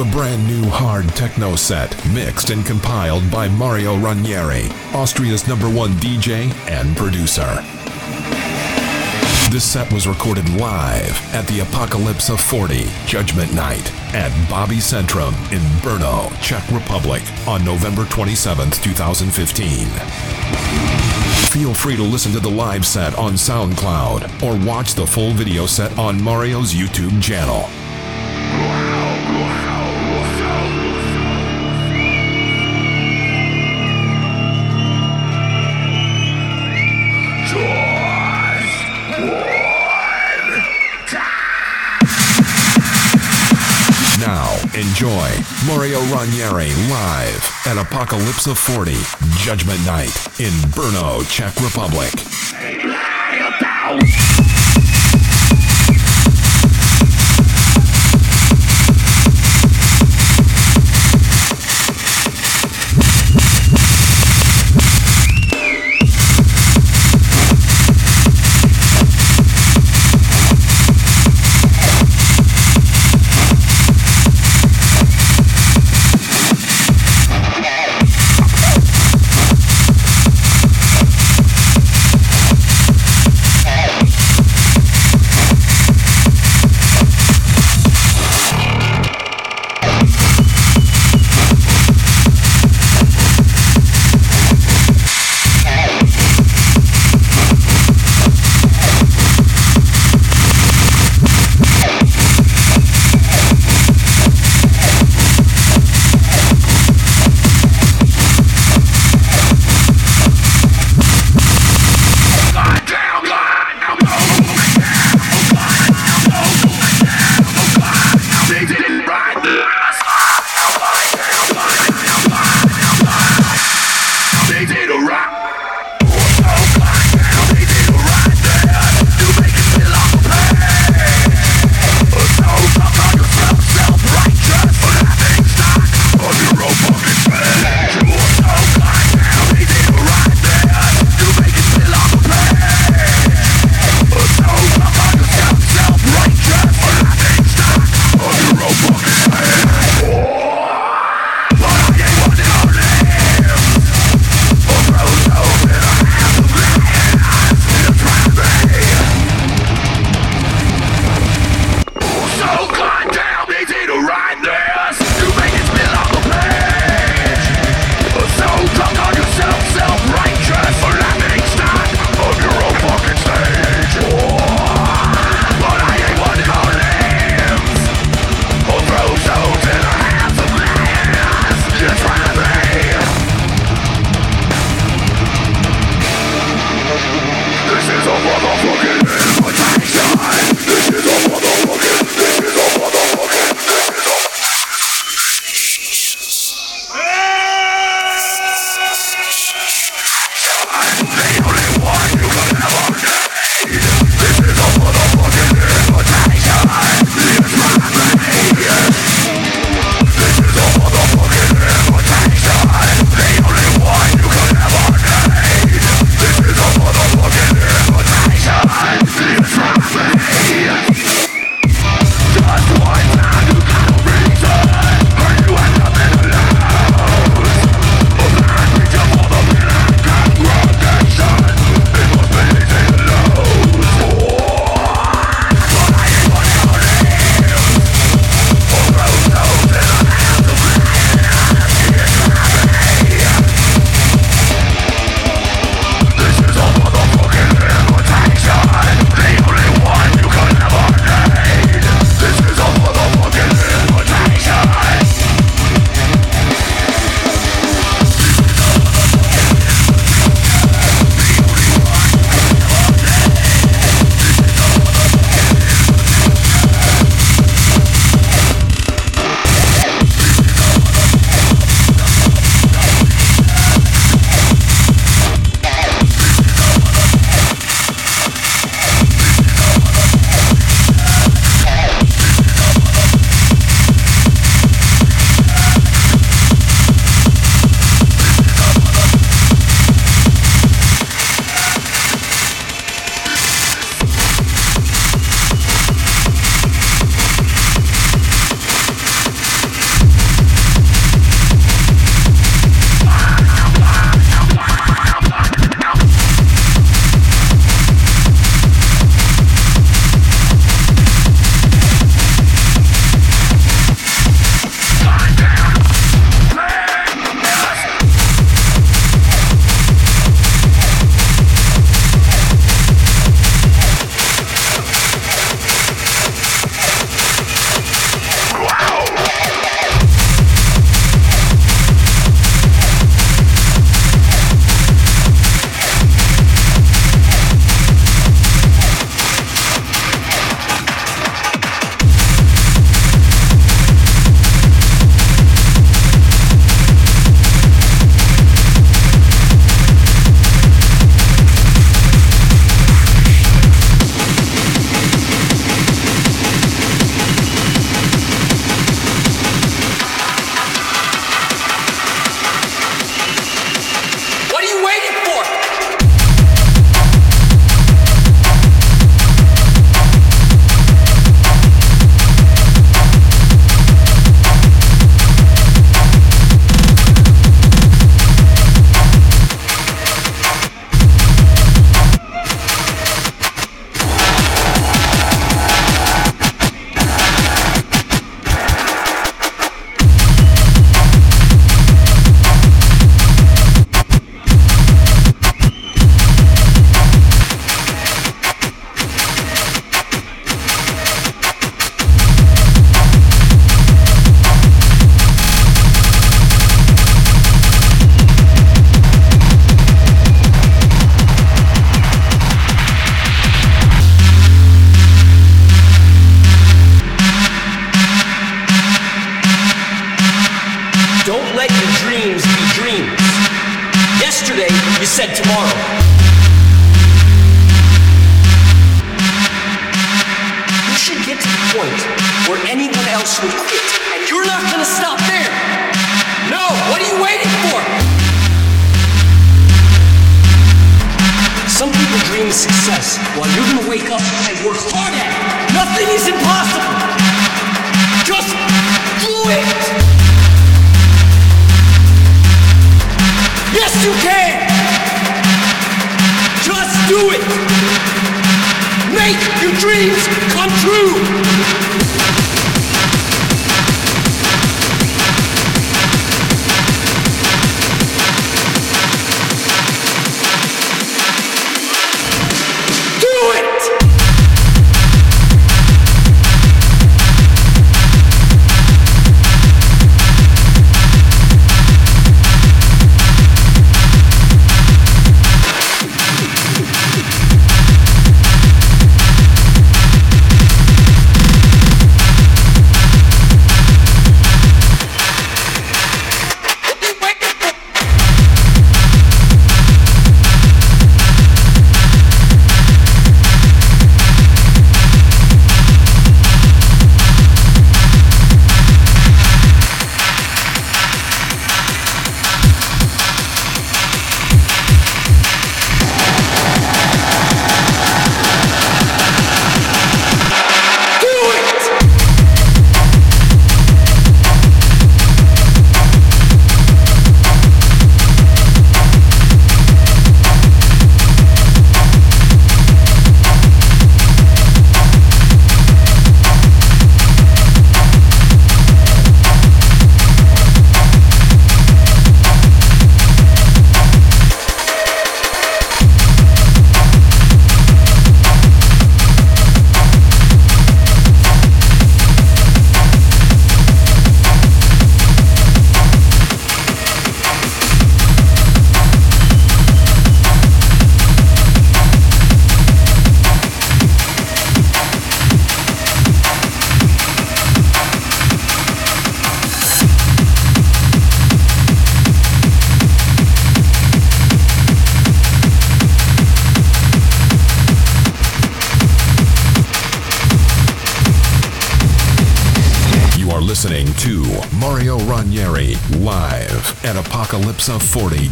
A brand new hard techno set mixed and compiled by Mario Ranieri, Austria's number one DJ and producer. This set was recorded live at the Apocalypse of 40 Judgment Night at Bobycentrum in Brno, Czech Republic on November 27, 2015. Feel free to listen to the live set on SoundCloud or watch the full video set on Mario's YouTube channel. Enjoy Mario Ranieri live at Apocalypse of 40 Judgment Night in Brno, Czech Republic.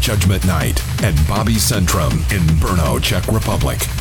Judgment Night at Bobycentrum in Brno, Czech Republic.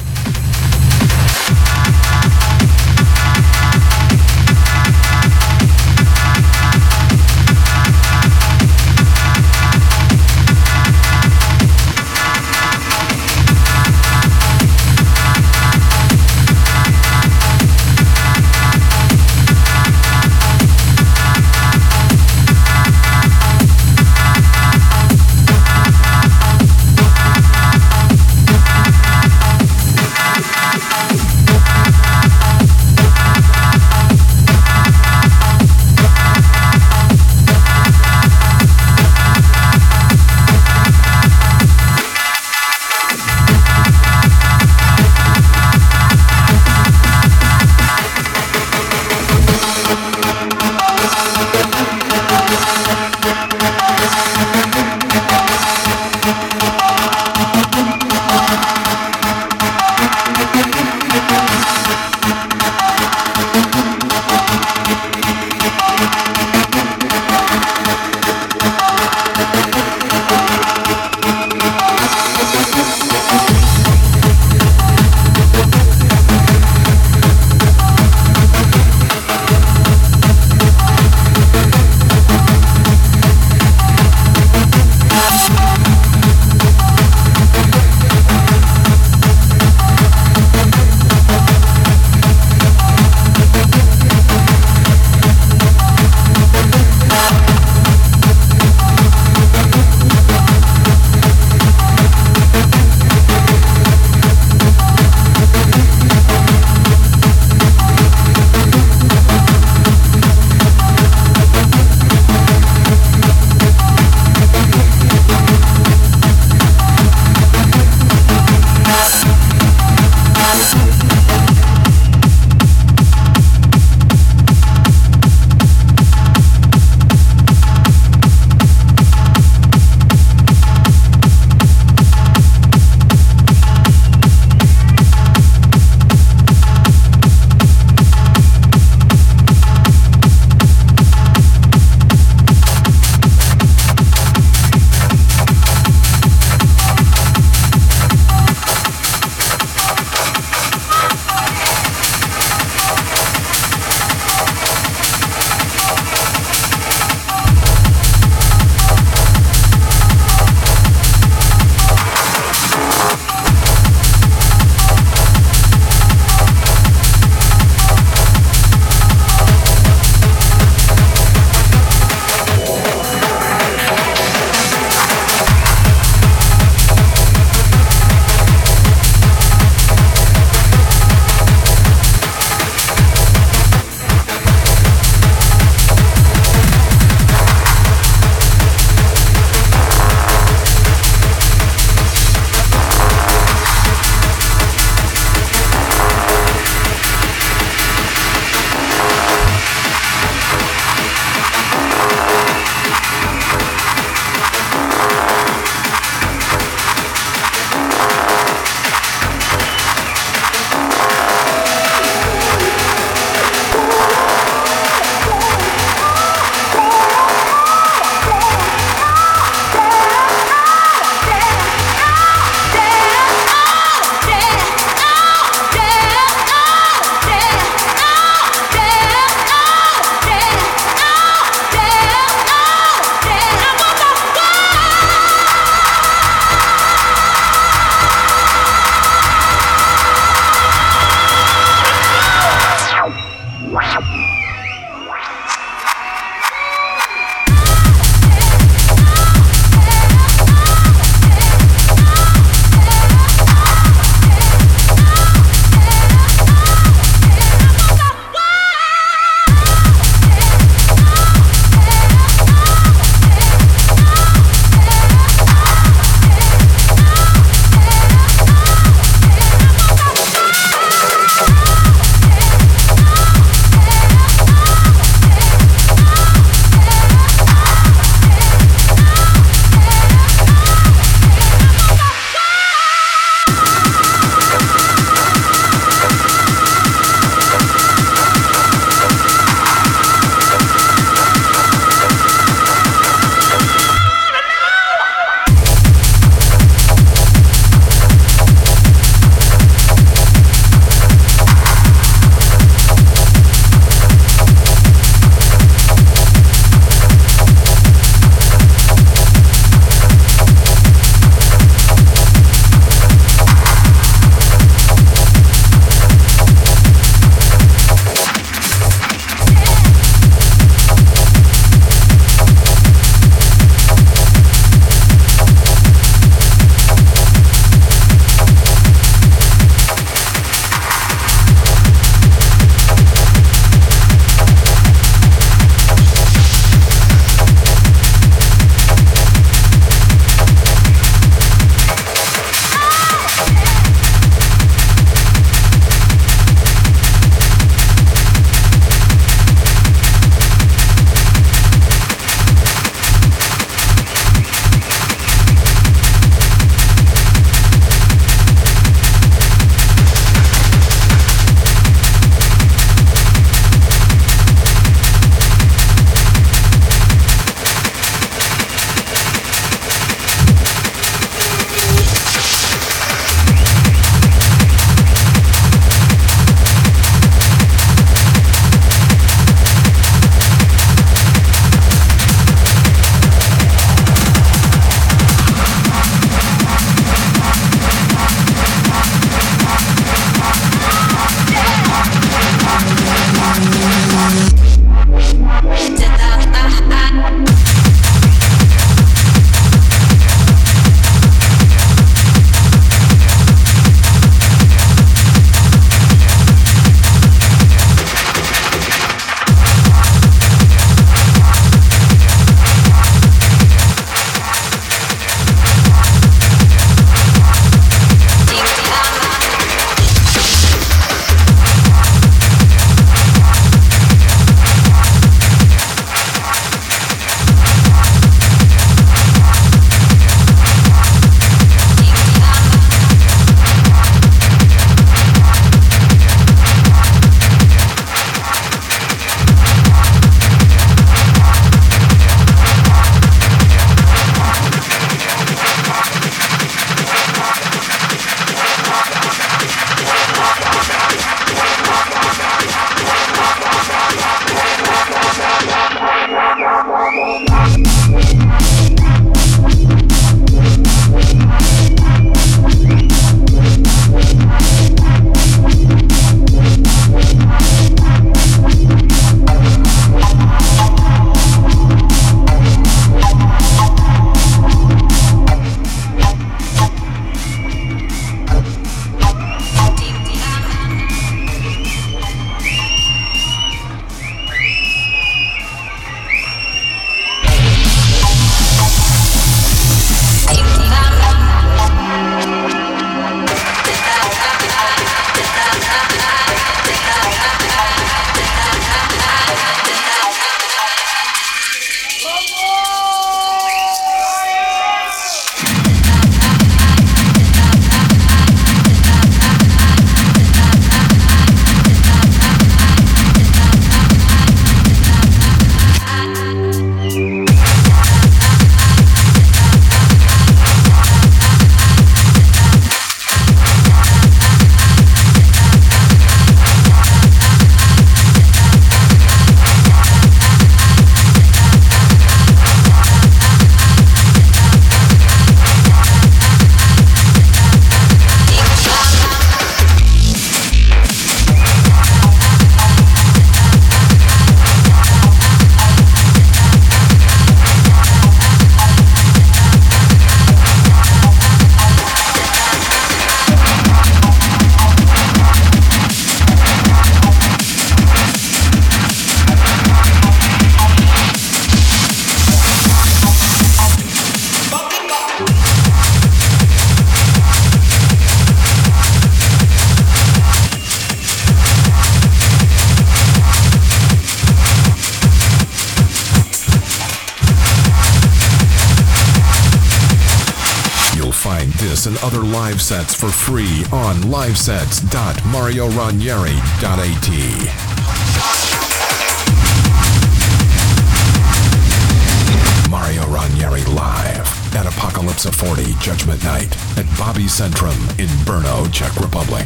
For free on livesets.marioranieri.at. Mario Ranieri live at Apocalypse 40 Judgment Night at Bobycentrum in Brno, Czech Republic.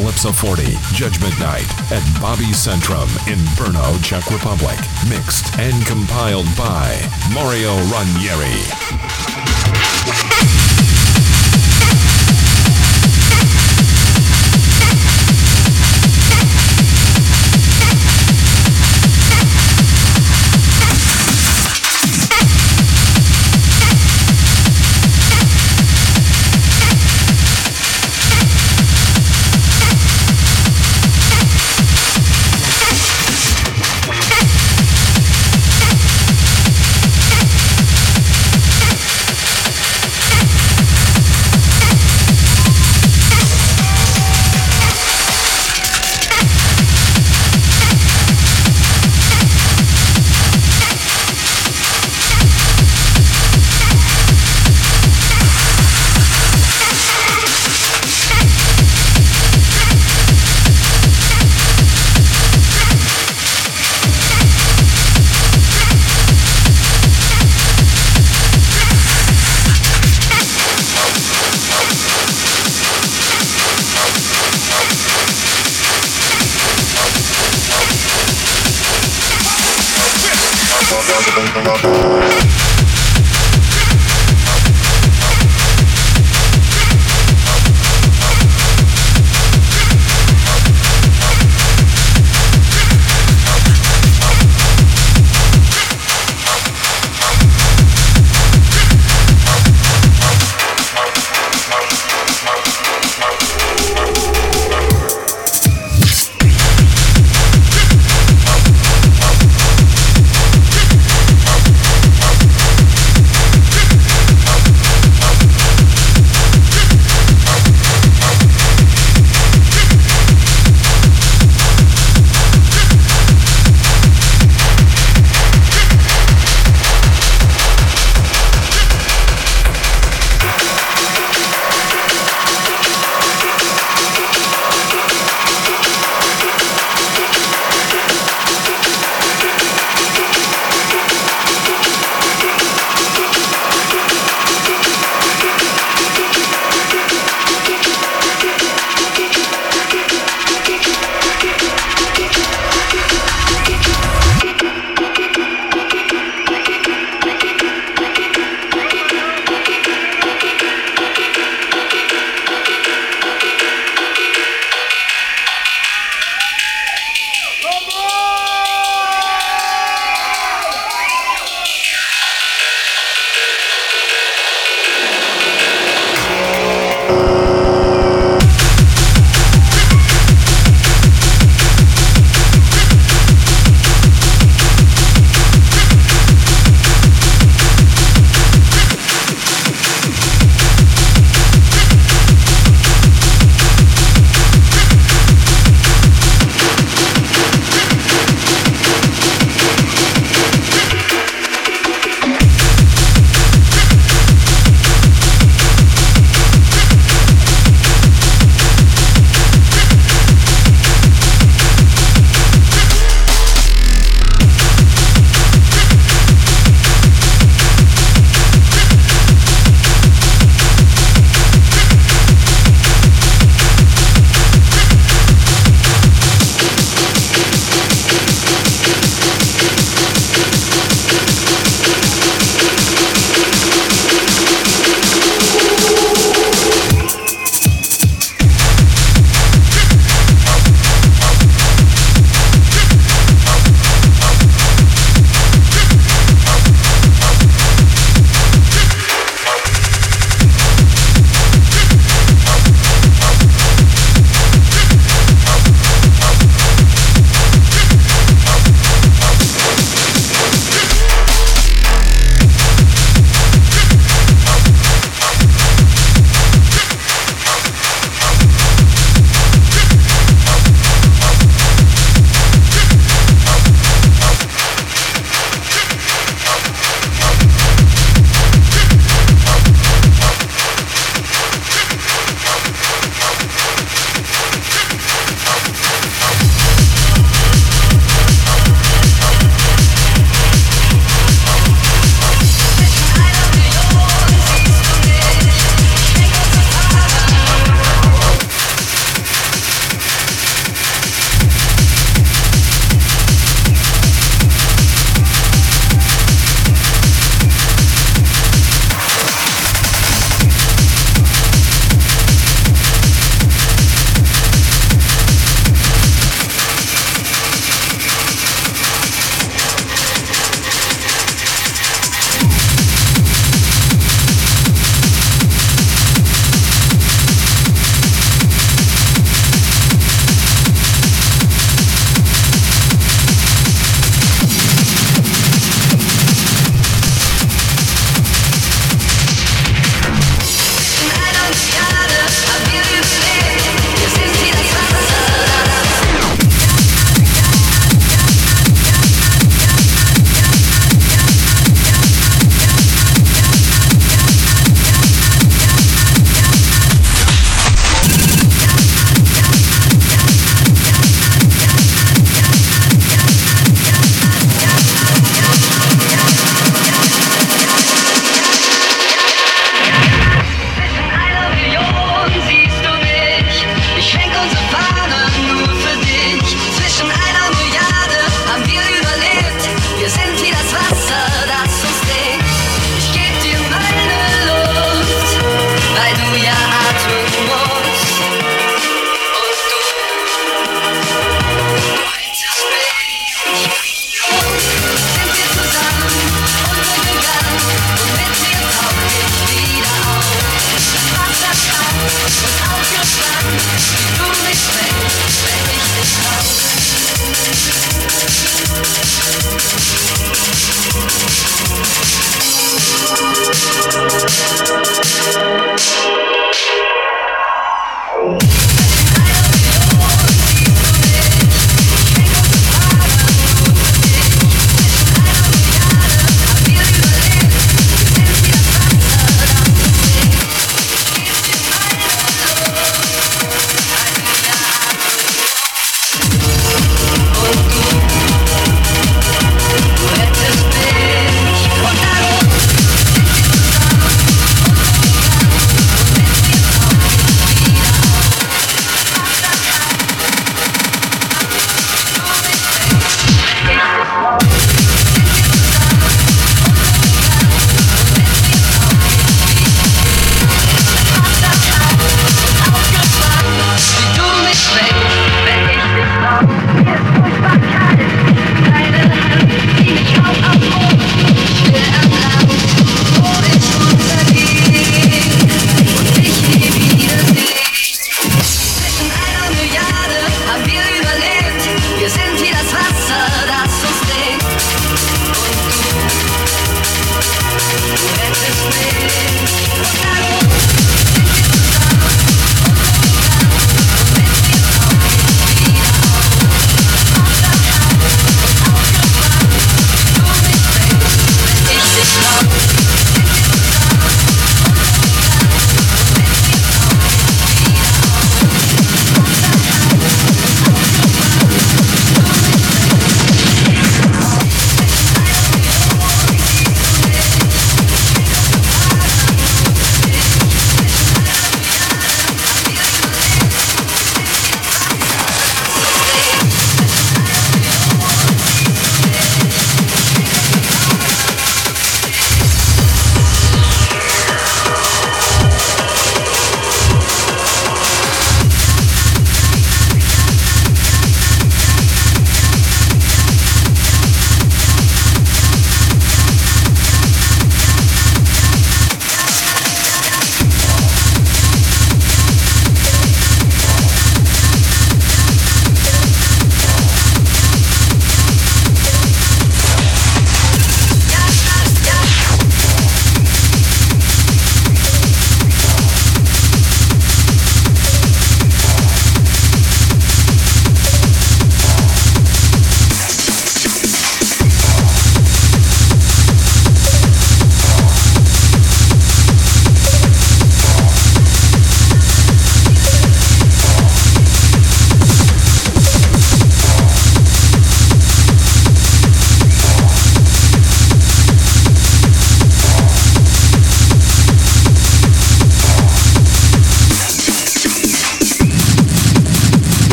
Apocalypse 40 Judgment Night at Bobycentrum in Brno, Czech Republic. Mixed and compiled by Mario Ranieri.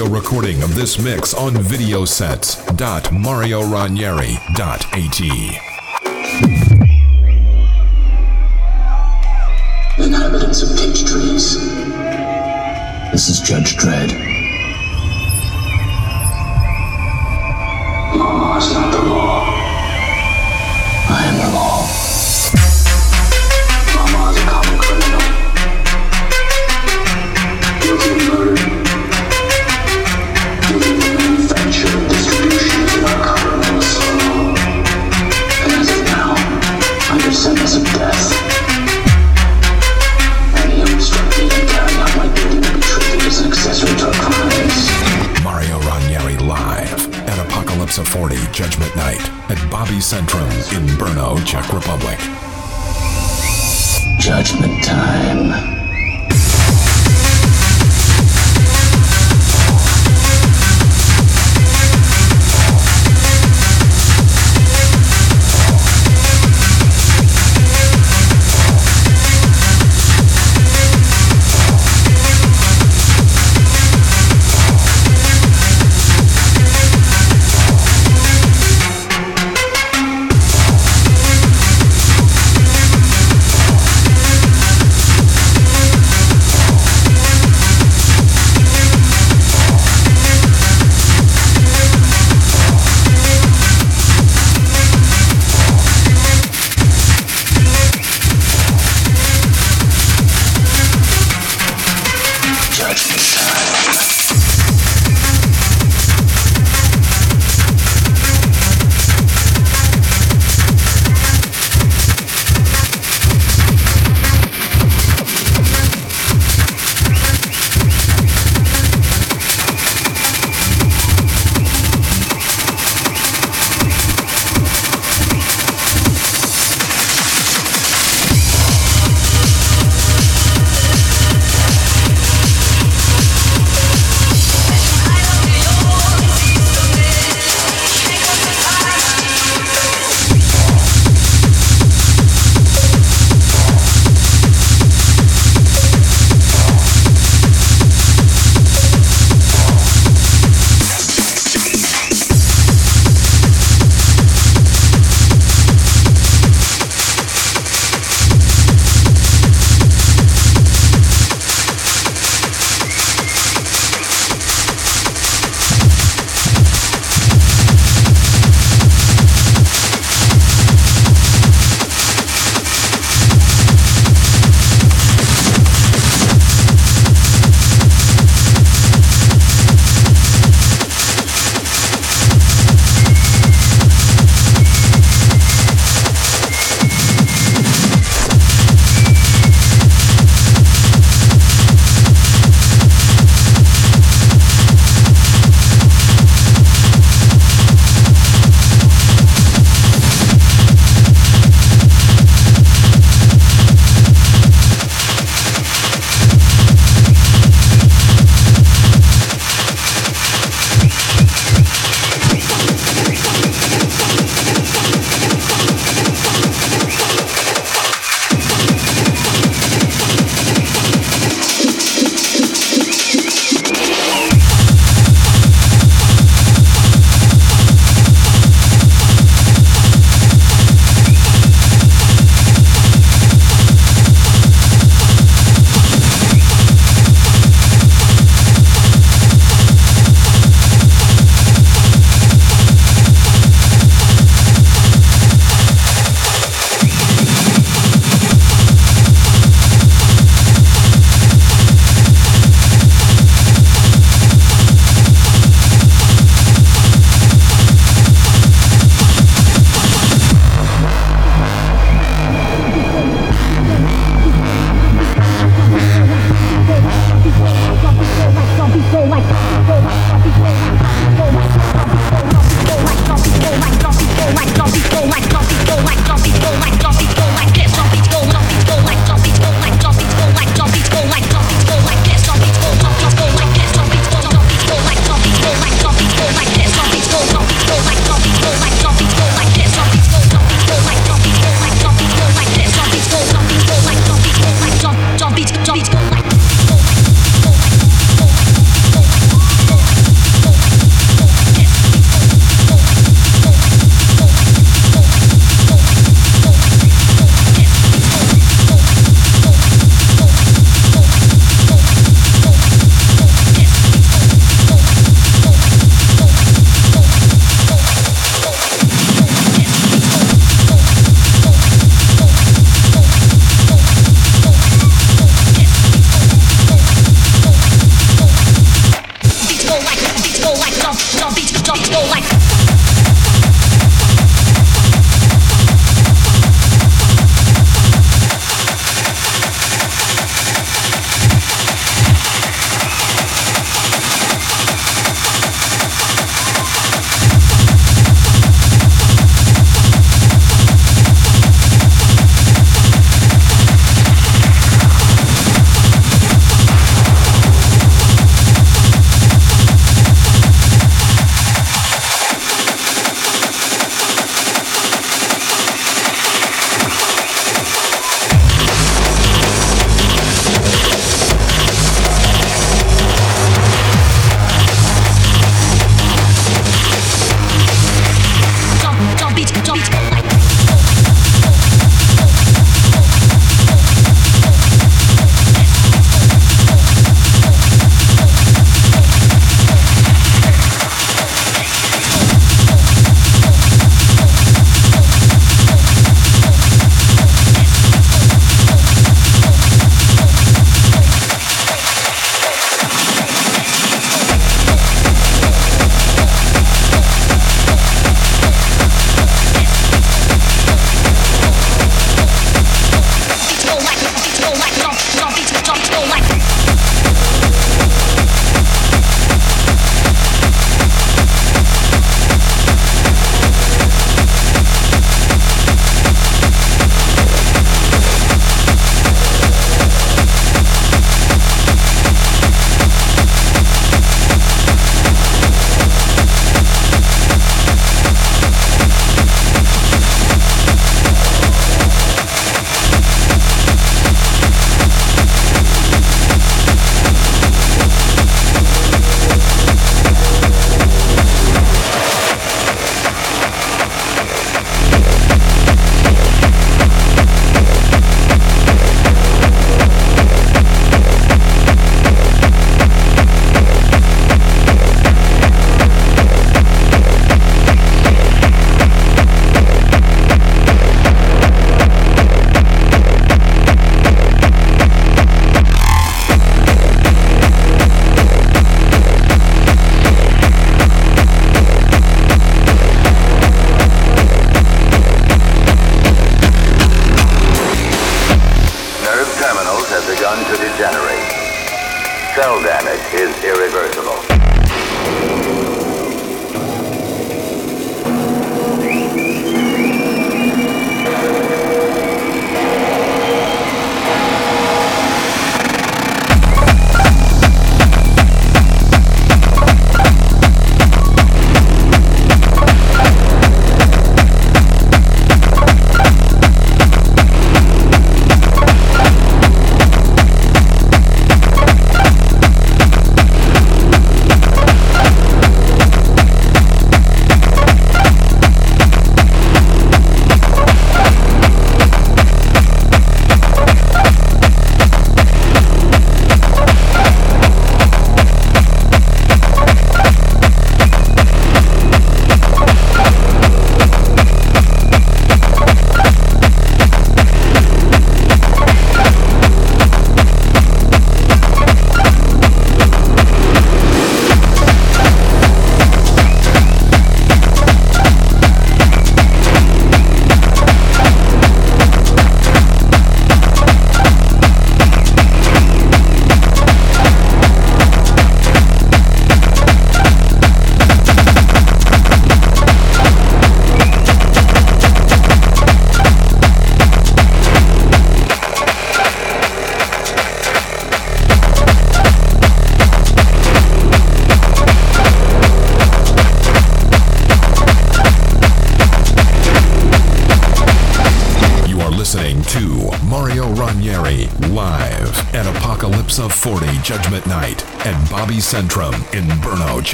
studio recording of this mix on videosets.marioranieri.at. Inhabitants of Peach Trees, this is Judge Dredd.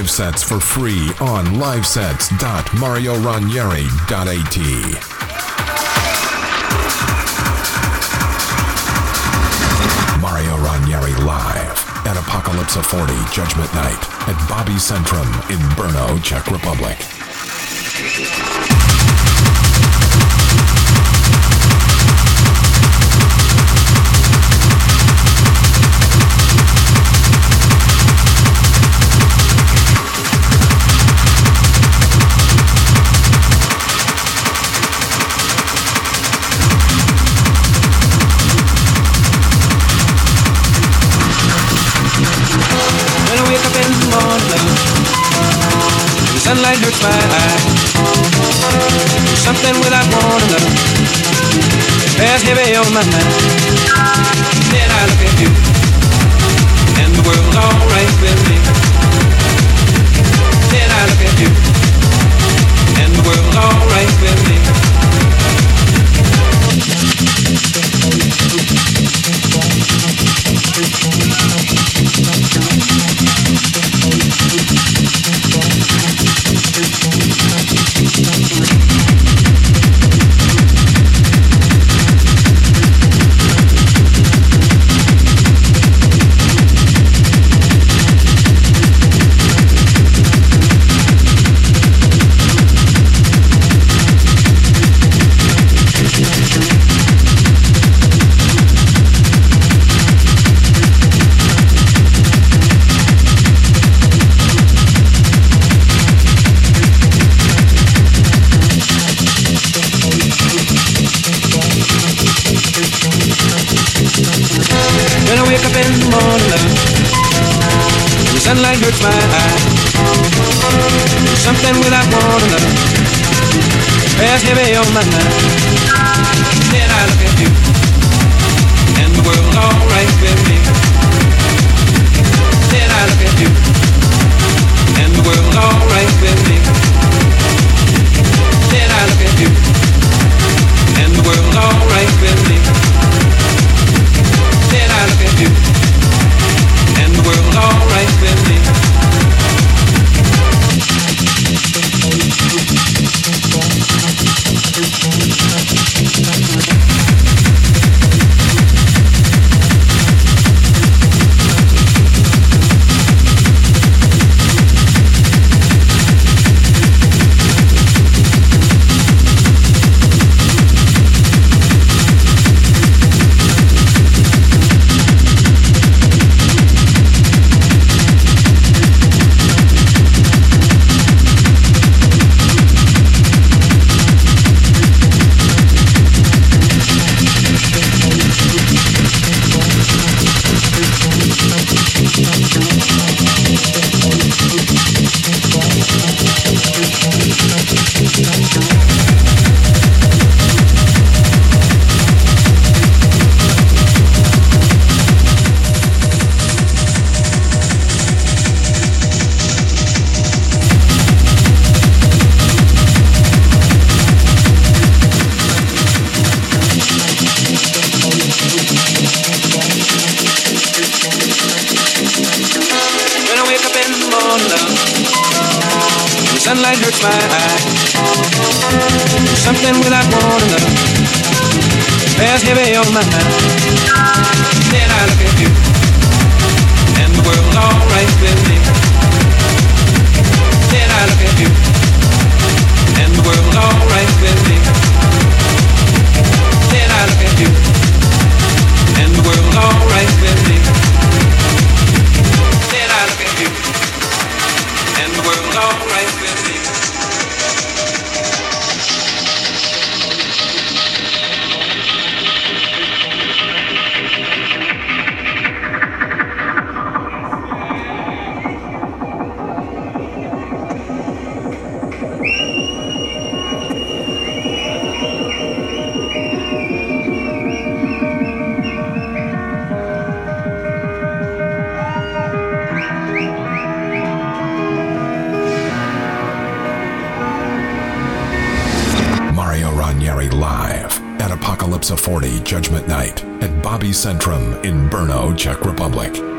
Live sets for free on livesets.marioranieri.at. Mario Ranieri live at Apokalypsa 40 Judgment Night at Bobycentrum in Brno, Czech Republic. Heavy eye. Something without warning, love, bears heavy on my mind. Then I look at you, and the world's alright with me. Then I look at you, and the world's alright with me. Then I look at you, and the world's alright with me. Then I look at you, and the world's alright with me. 40 Judgment Night at Bobycentrum in Brno, Czech Republic.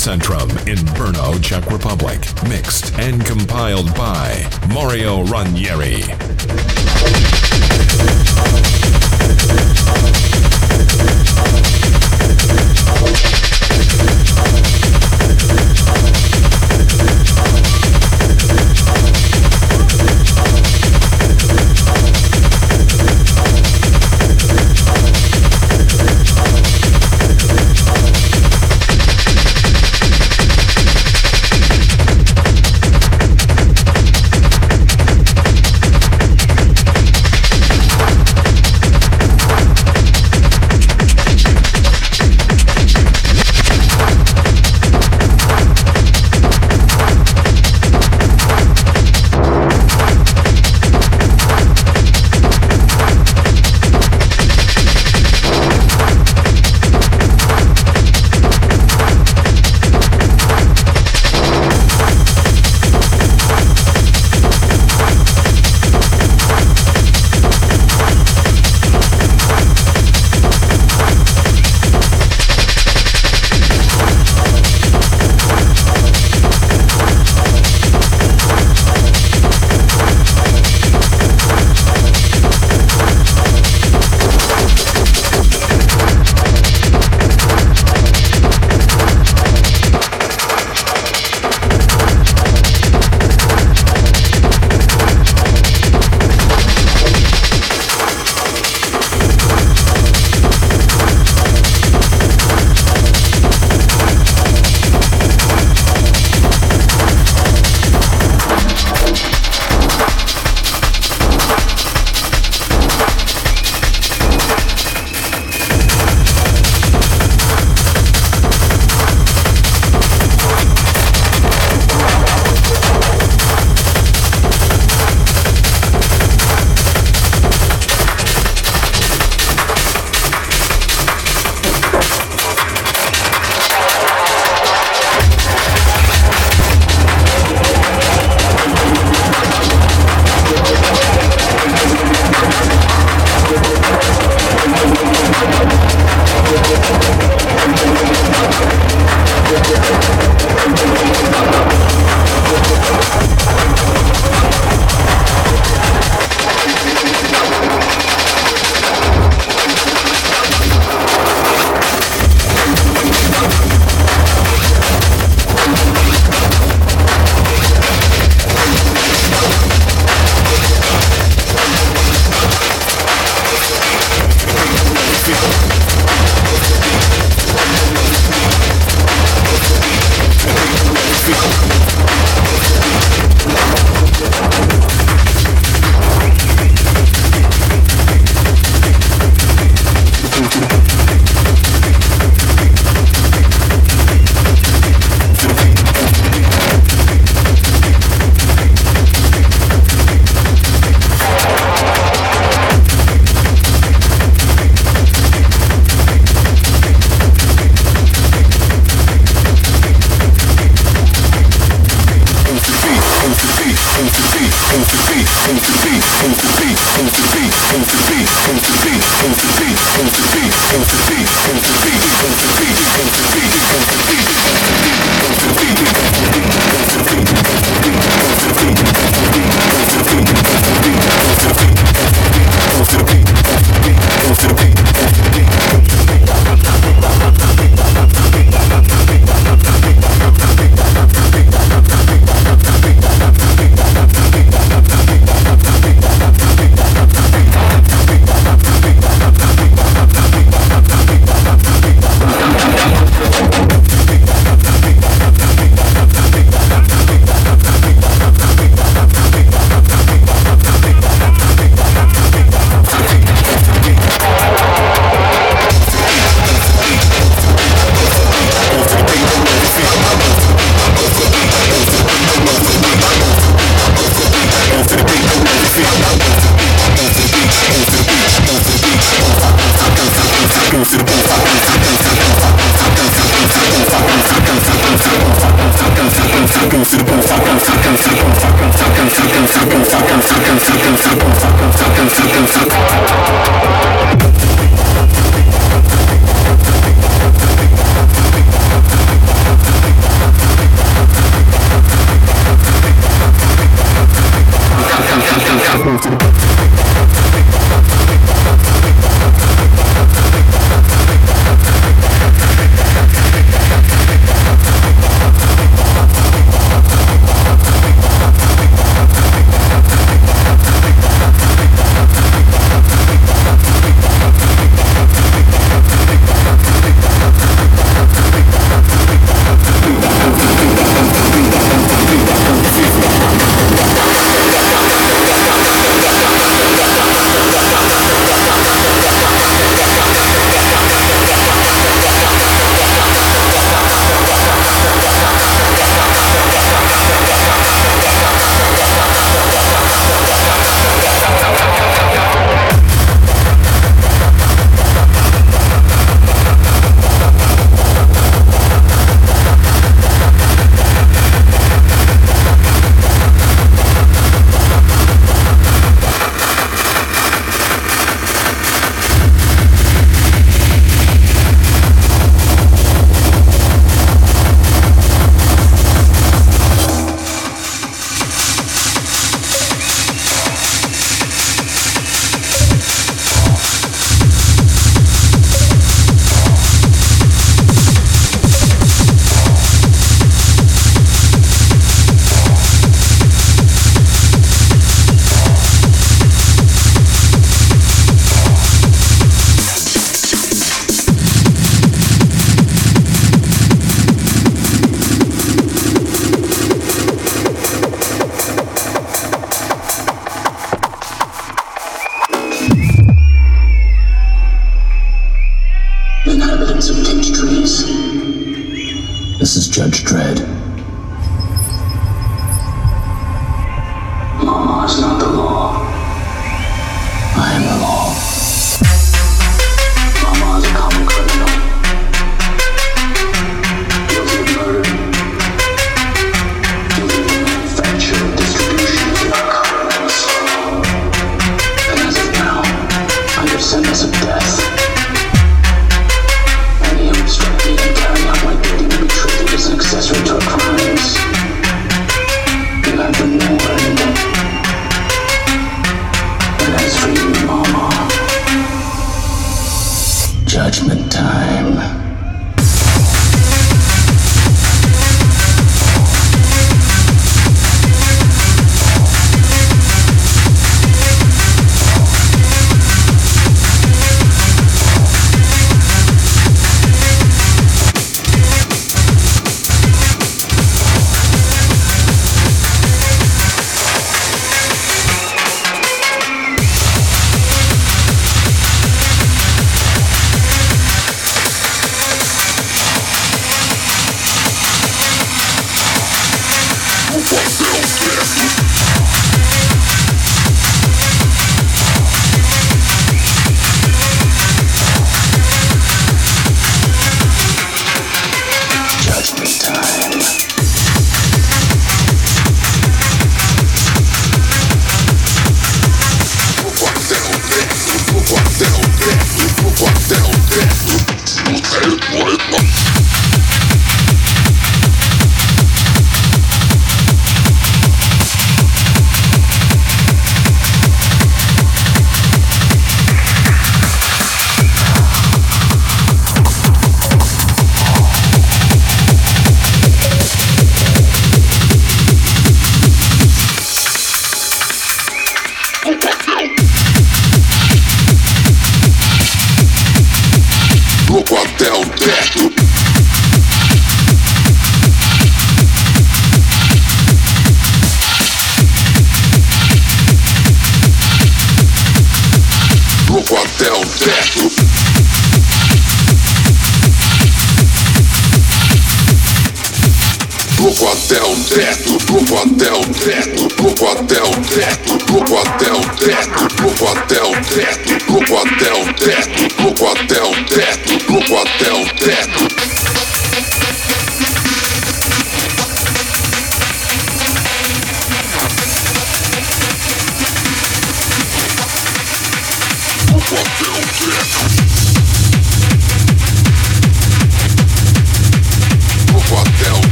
Bobby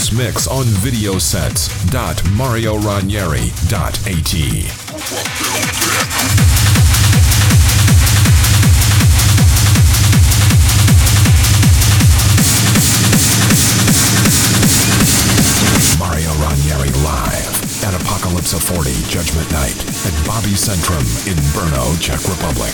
this mix on videosets.marioranieri.at. Mario Ranieri live at Apokalypsa of 40 Judgment Night at Bobycentrum in Brno, Czech Republic.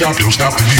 Stop, don't stop music.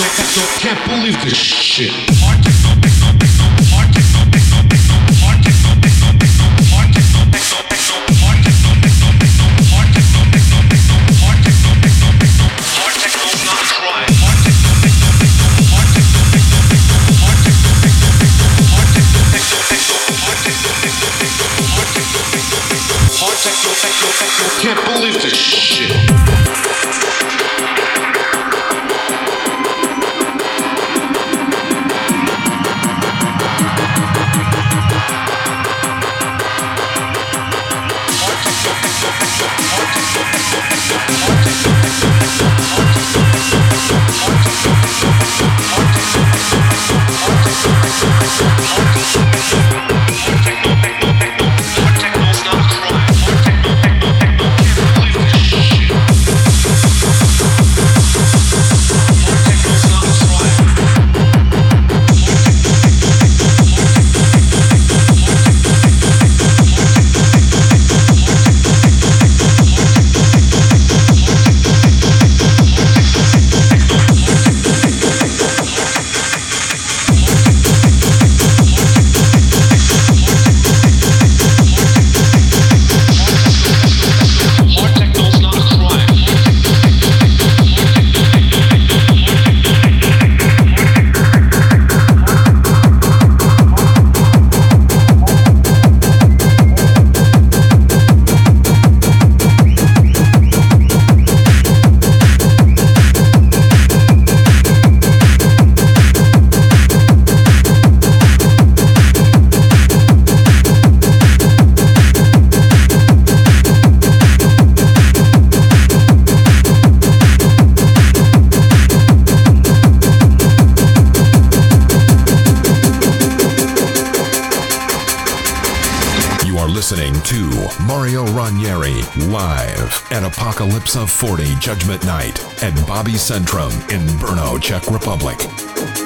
Can't believe this shit. Can't believe this shit. Forty Judgment Night and Bobycentrum in Brno, Czech Republic.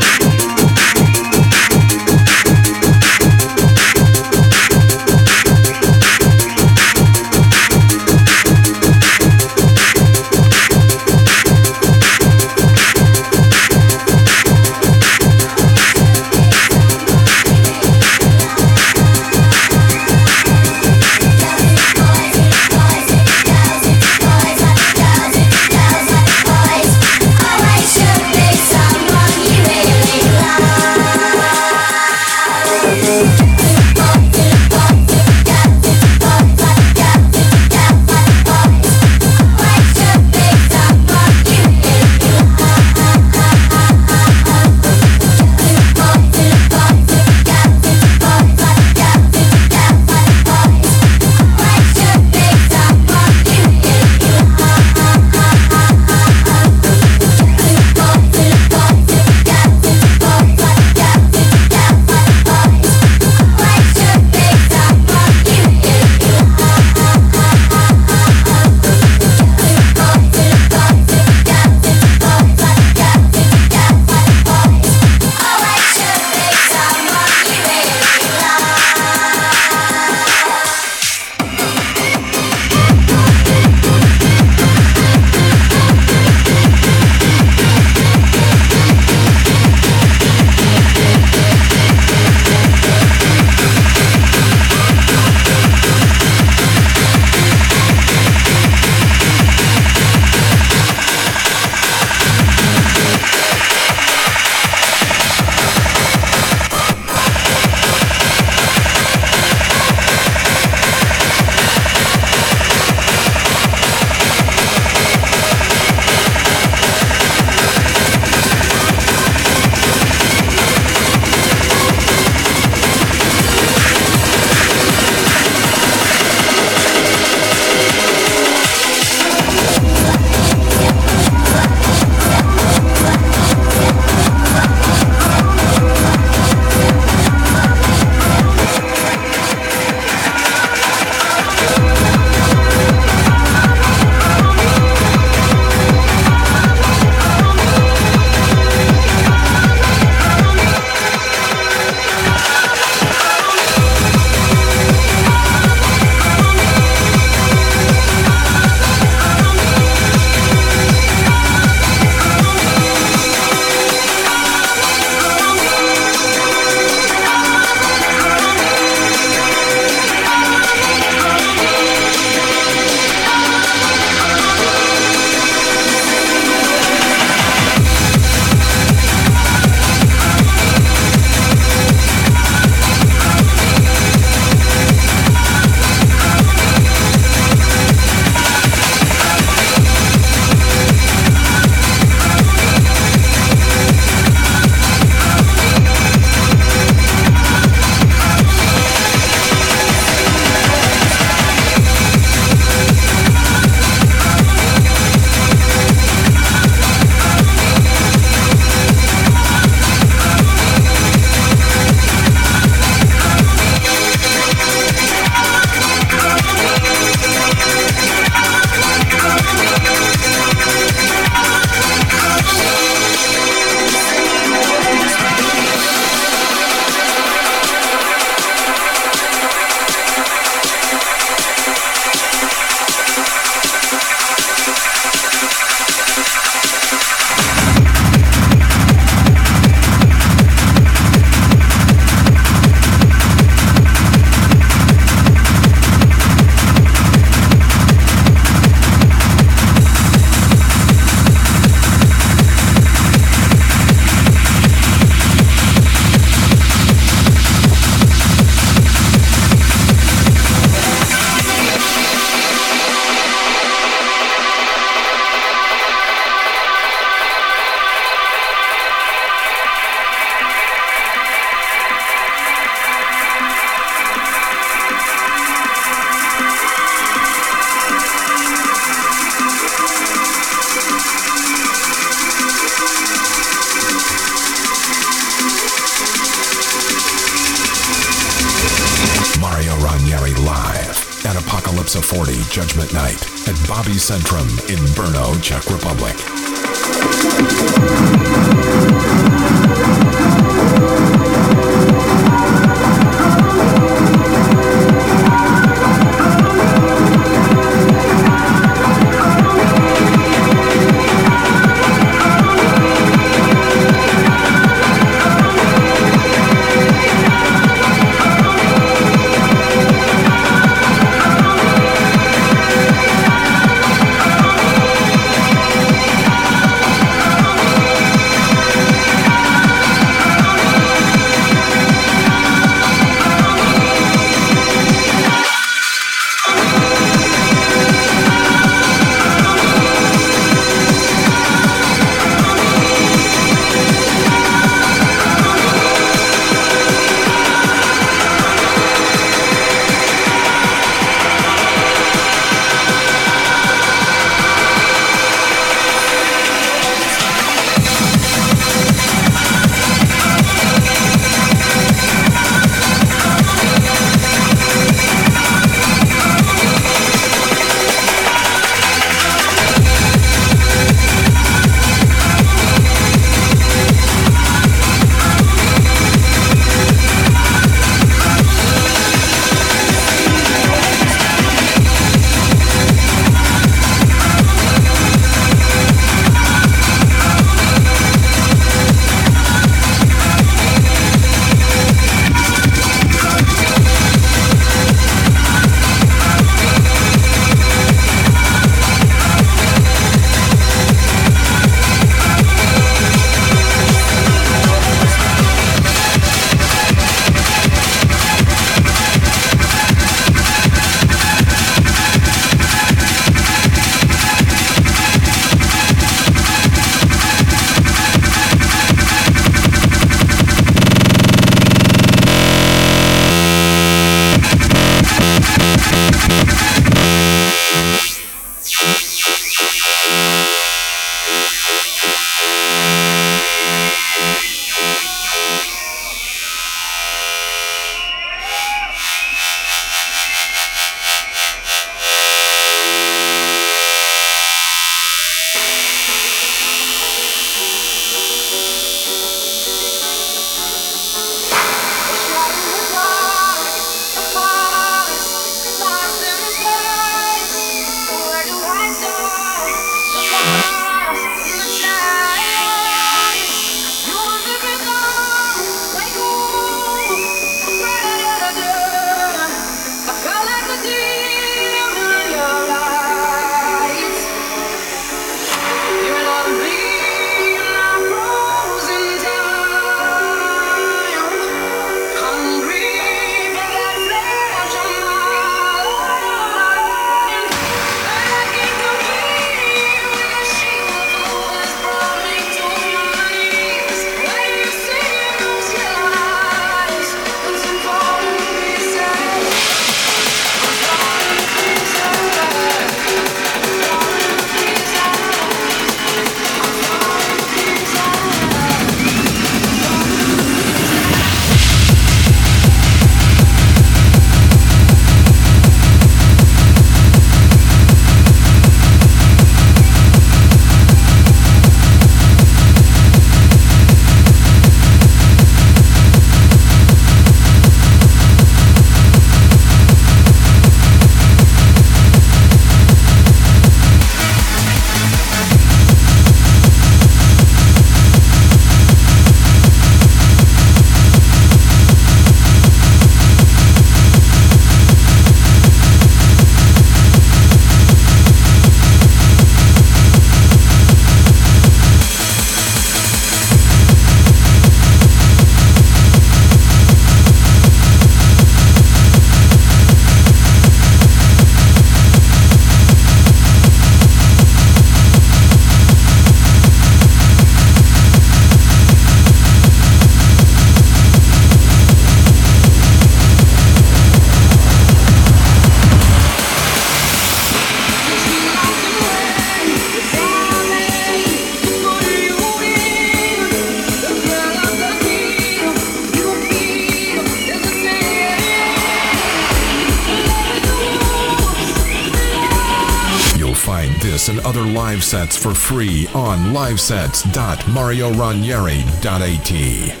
Sets for free on livesets.marioranieri.at.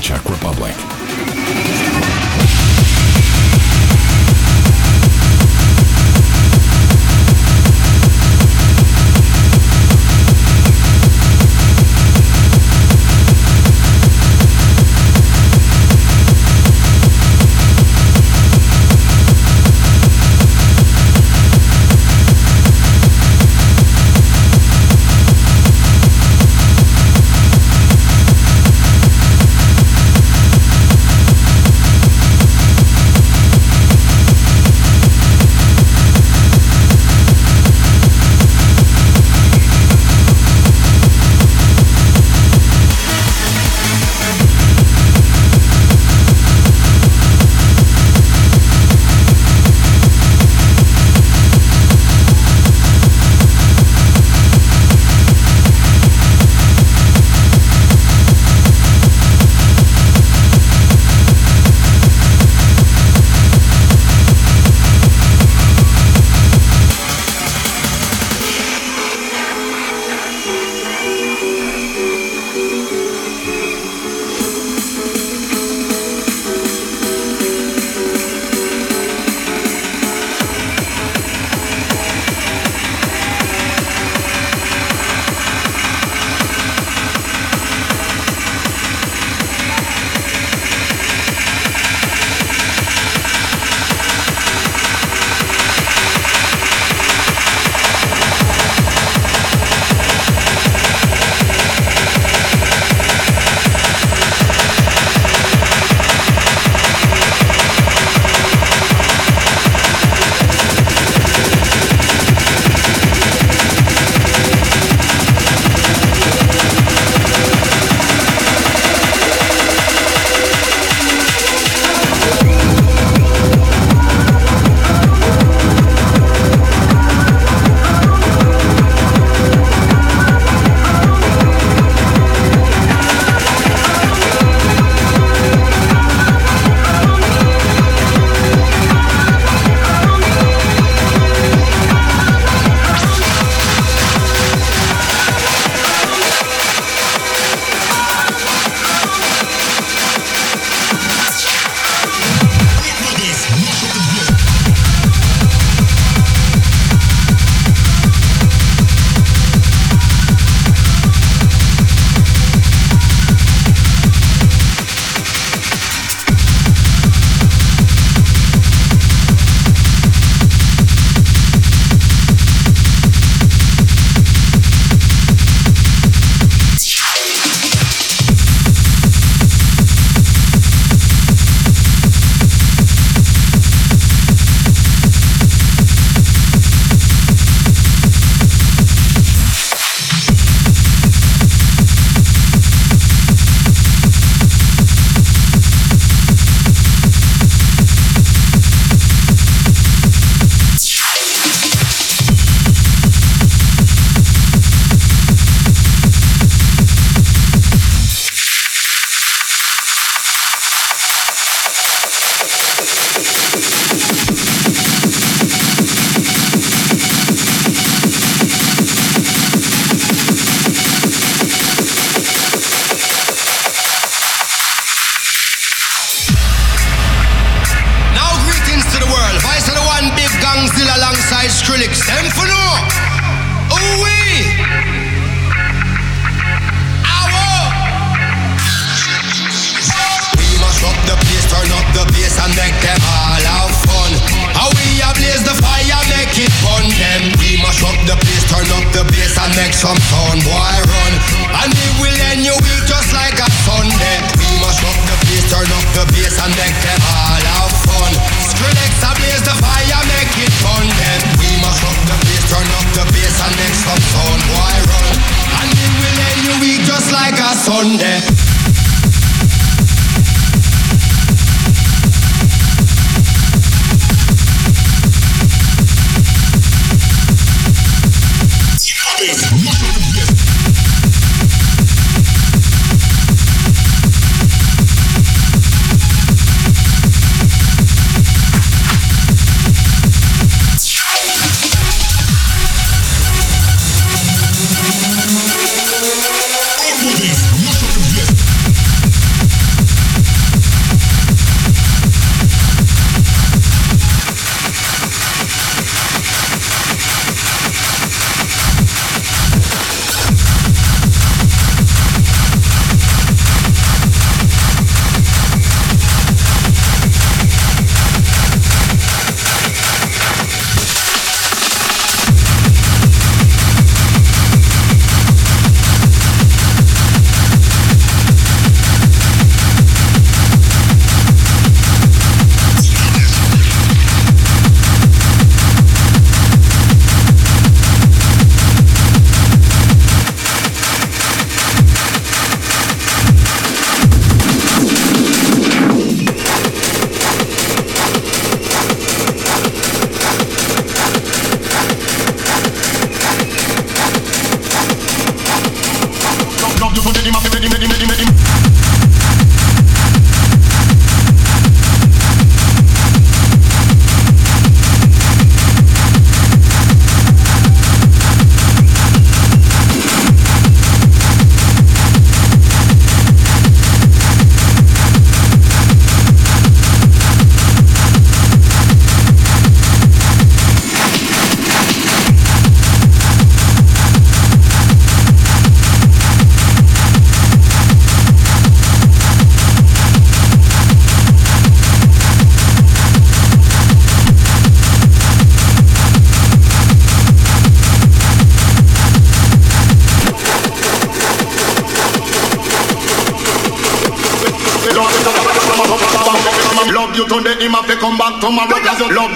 Brno,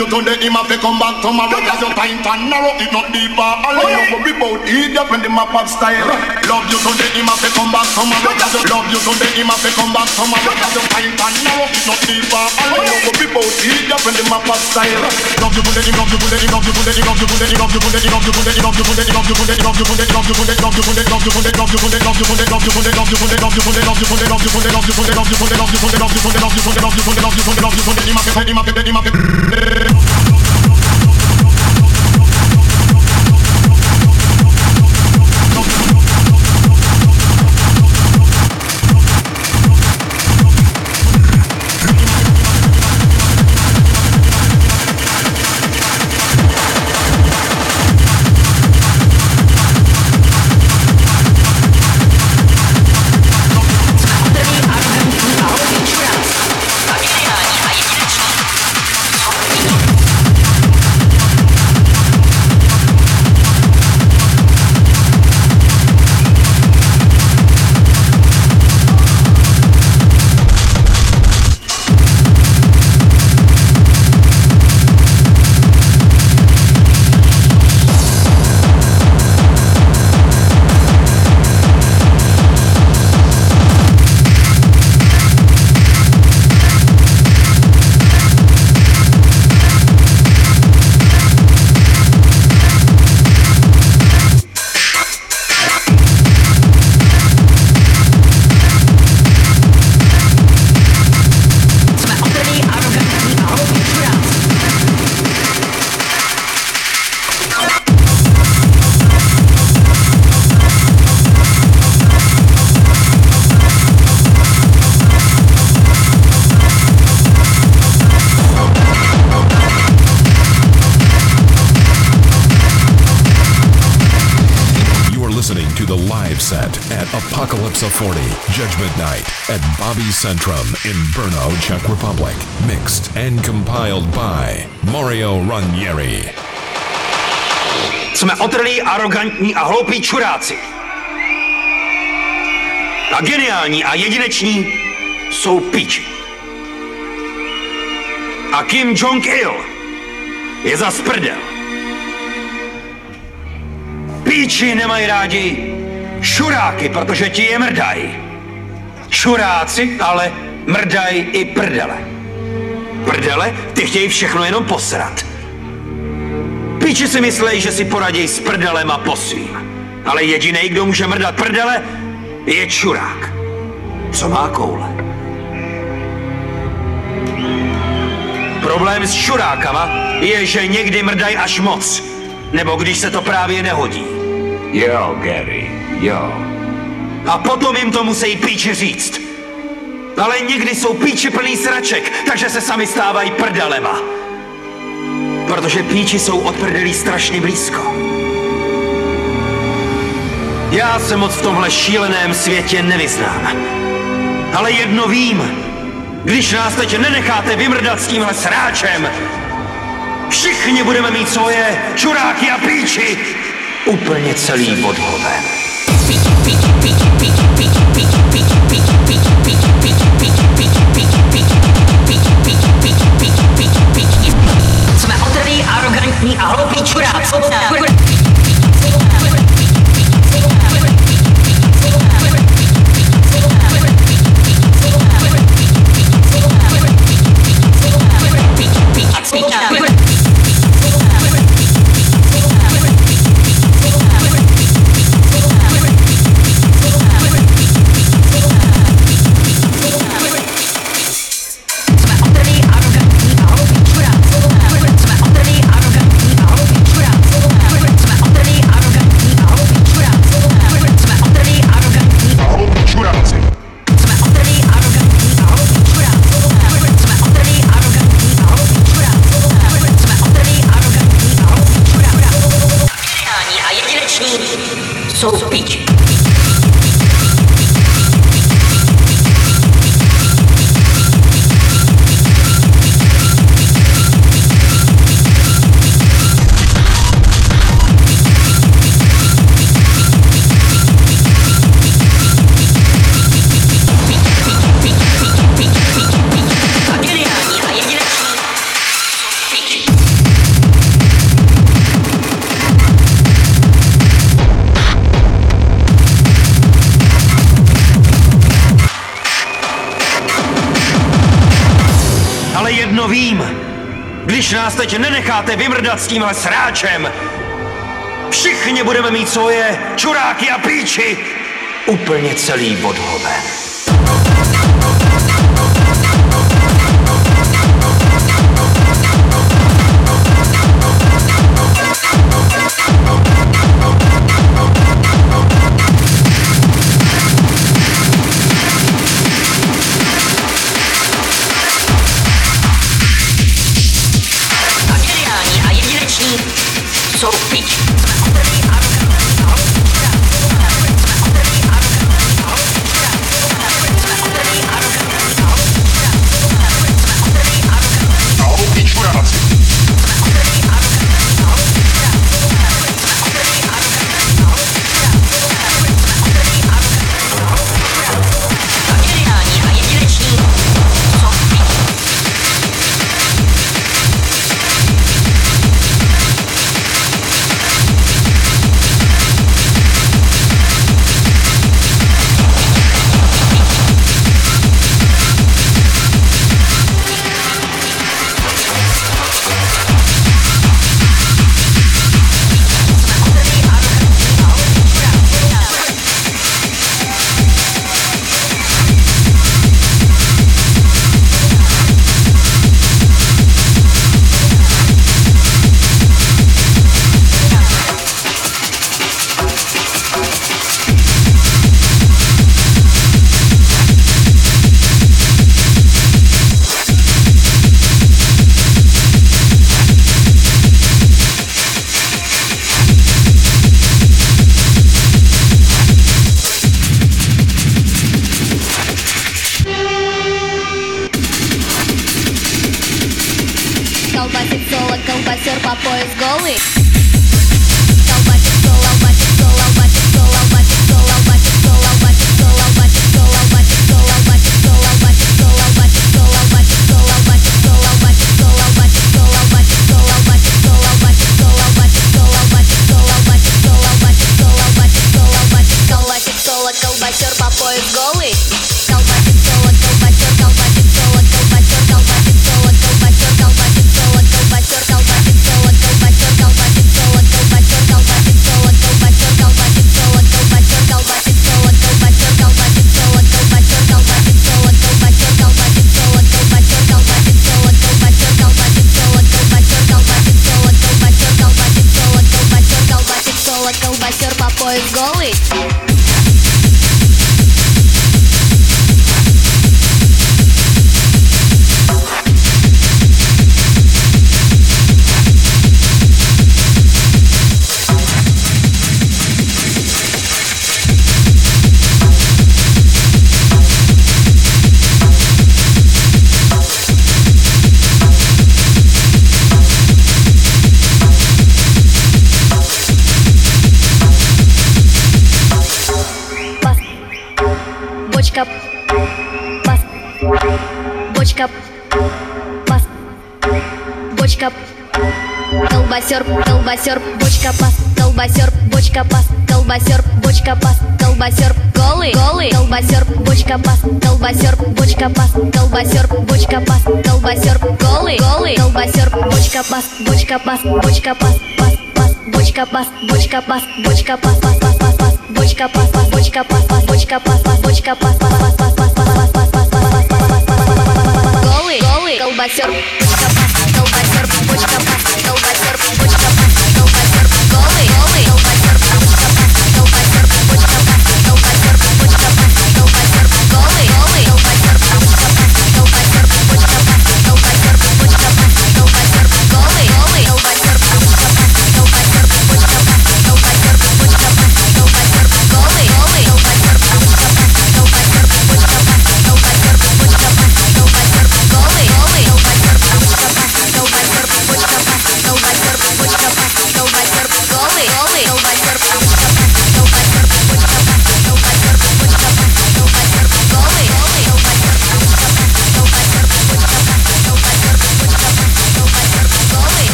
you love you today, him have to come back tomorrow. Cause you pint and narrow, it not deep or hollow. You worry about idiot when them a pop style. Love you today, him have to come back tomorrow. Cause you love you today, him have to come back tomorrow. Cause you pint and narrow, it not deep or hollow. You worry about idiot when them a pop style. Love you today, him love you today, him love you today, him love you today, him love you today, him love you today, him love you today, him love you today, him love you today, him love you today, love you today, love you today, love you today, love you today, love you today, love you today, love you today, love you today, love you today, love you today, love you today, love you today, love you today, love you today, love you today, love you today, love you today, him have to, him have to, him have to. Centrum in Brno, Czech Republic. Mixed and compiled by Mario Ranieri. Jsme otrlí, arrogantní a hloupí čuráci. A geniální a jedineční jsou píči. A Kim Jong-il je za prdel. Píči nemají rádi šuráky, protože ti je mrdají. Šuráci ale mrdají i prdele. Prdele, ty chtějí všechno jenom posrat. Píči si myslej, že si poradí s prdelem a posvím. Ale jediný, kdo může mrdat prdele, je čurák. Co má koule. Problém s čurákama je, že někdy mrdají až moc. Nebo když se to právě nehodí. Jo, Gary, jo. A potom jim to musí píči říct. Ale někdy jsou píči plný sraček, takže se sami stávají prdelema. Protože píči jsou od prdelí strašně blízko. Já se moc v tomhle šíleném světě nevyznám. Ale jedno vím. Když nás teď nenecháte vymrdat s tímhle sráčem, všichni budeme mít svoje čuráky a píči úplně celý odhoven. Jsme I hope he chewed out. povídat s tímhle sráčem. Všichni budeme mít svoje čuráky a píči. Úplně celý odhoben.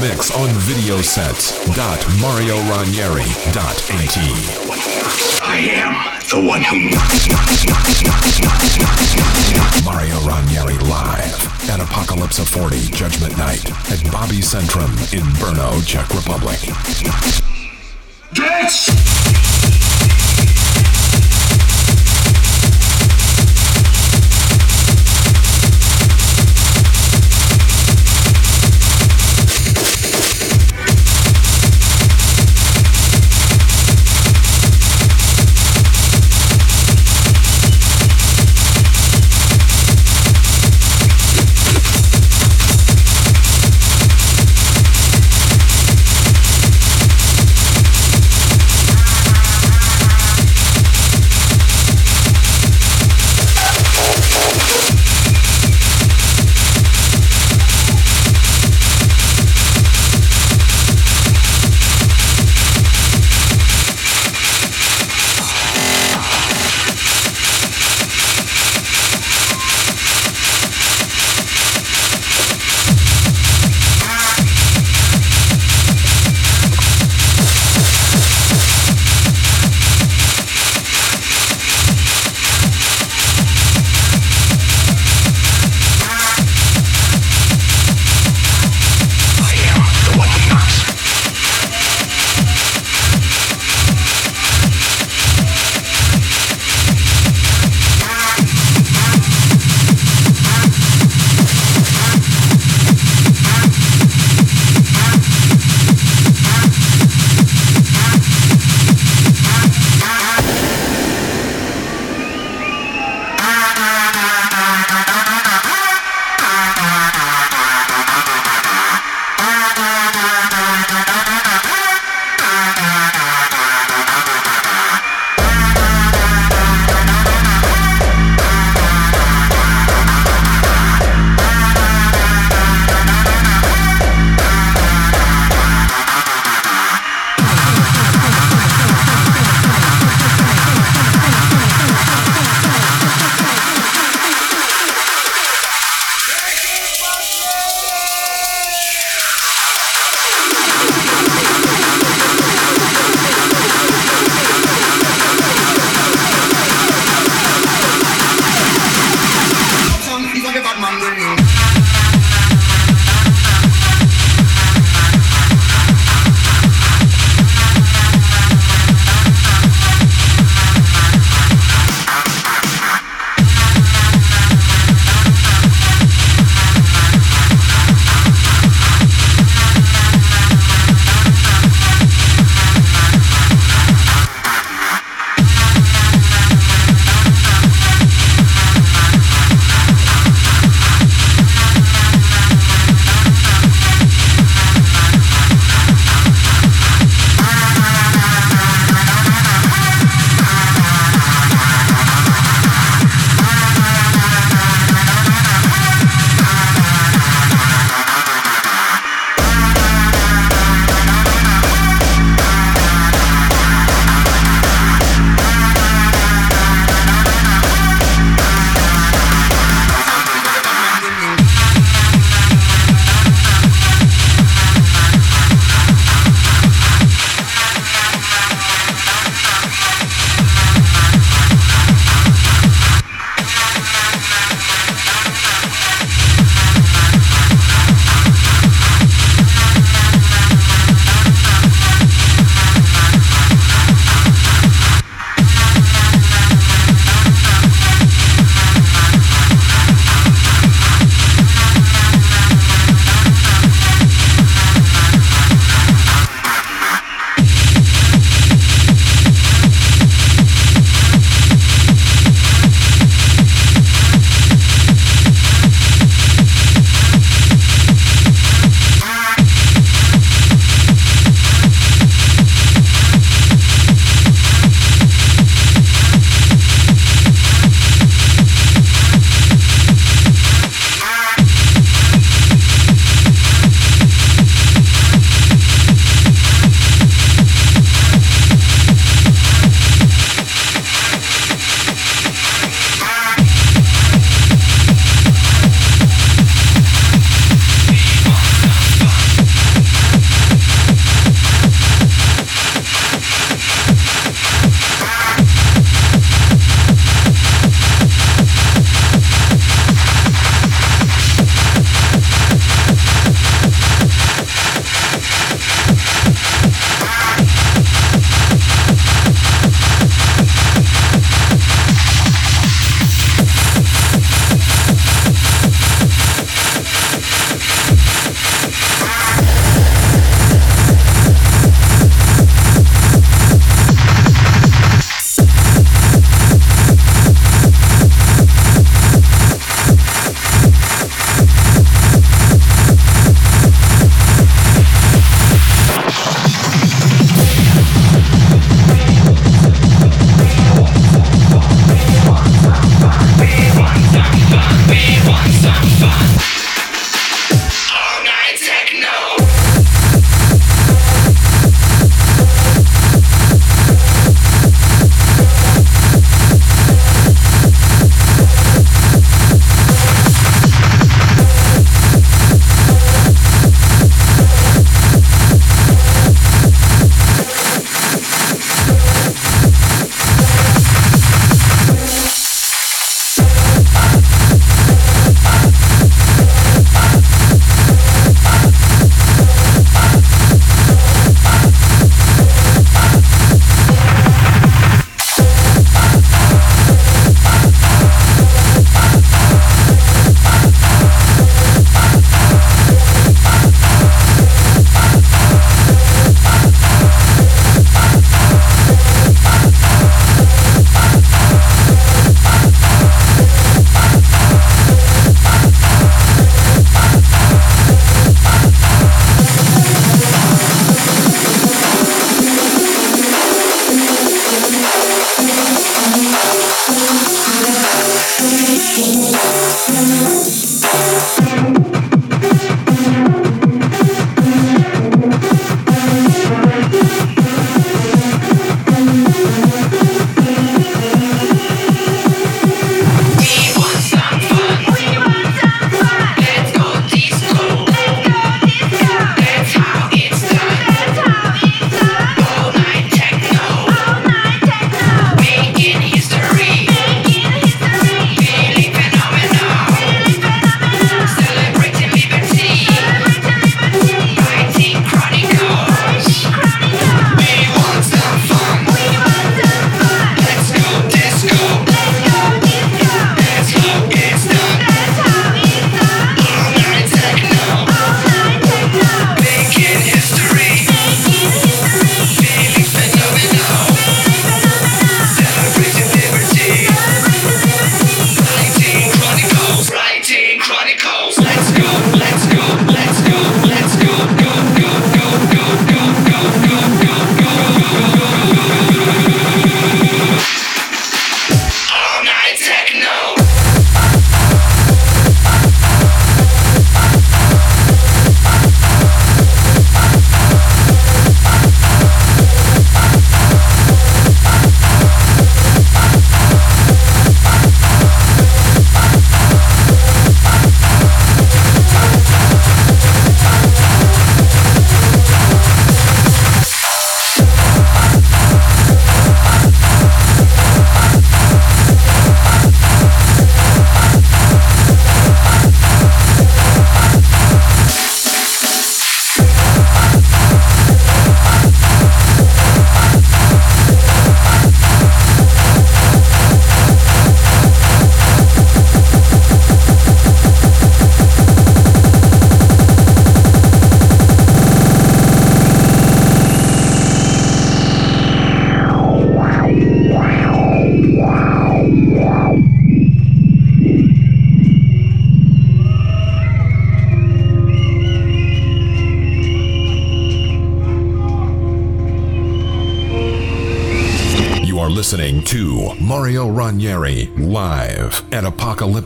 Mix on videosets.marioranieri.at. I am the one who knocks, knocks, knocks, knocks, knocks, knocks, knocks, knocks. Mario Ranieri live at Apokalypsa of 40 Judgment Night at Bobycentrum in Brno, Czech Republic. Dance!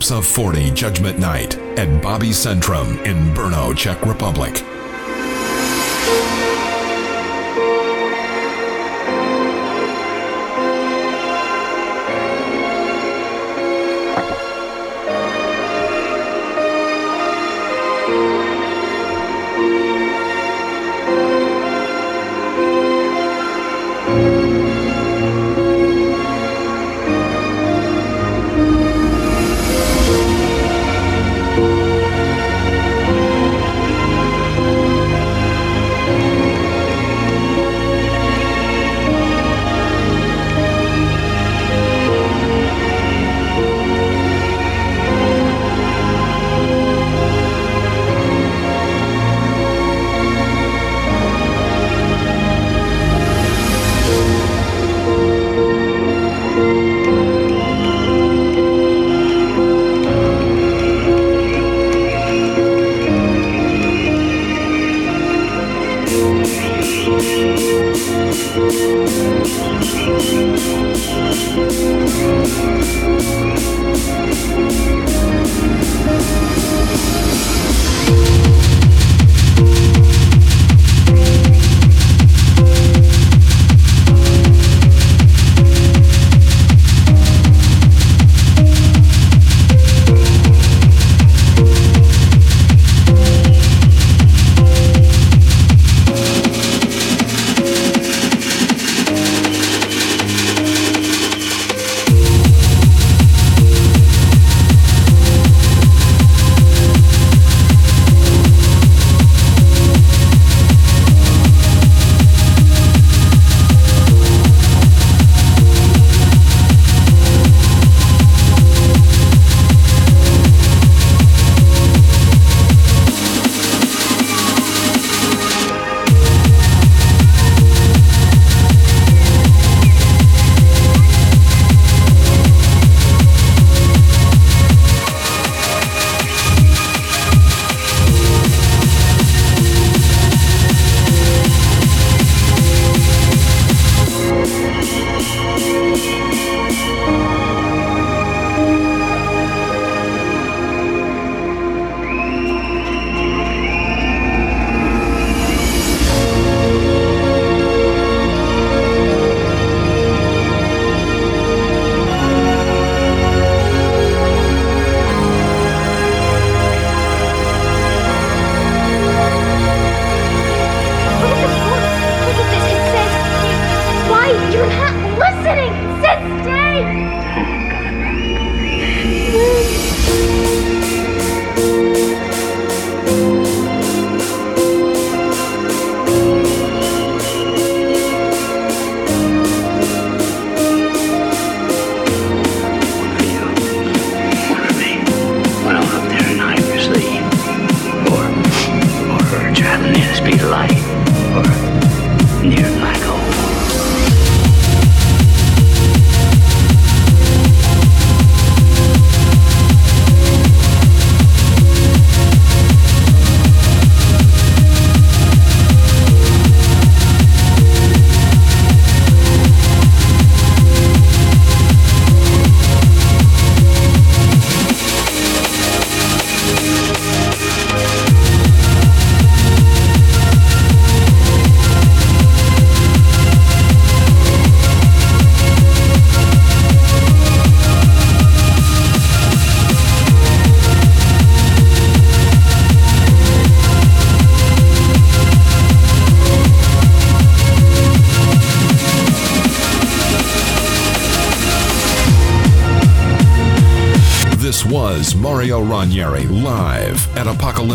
Apokalypsa 40 Judgment Night at Bobycentrum in Brno, Czech Republic.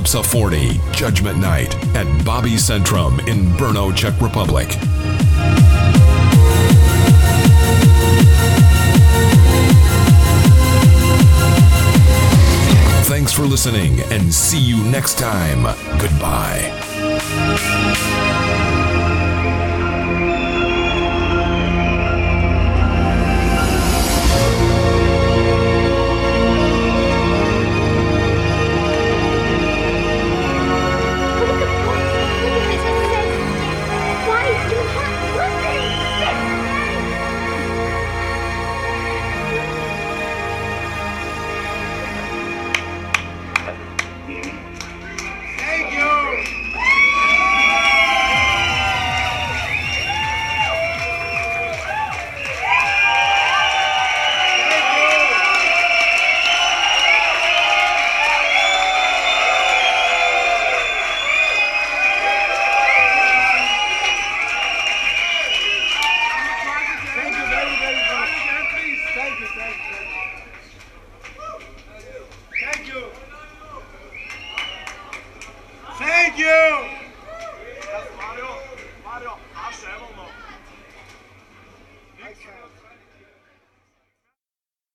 Apokalypsa 40 Judgment Night at Bobycentrum in Brno, Czech Republic. Thanks for listening and see you next time. Goodbye.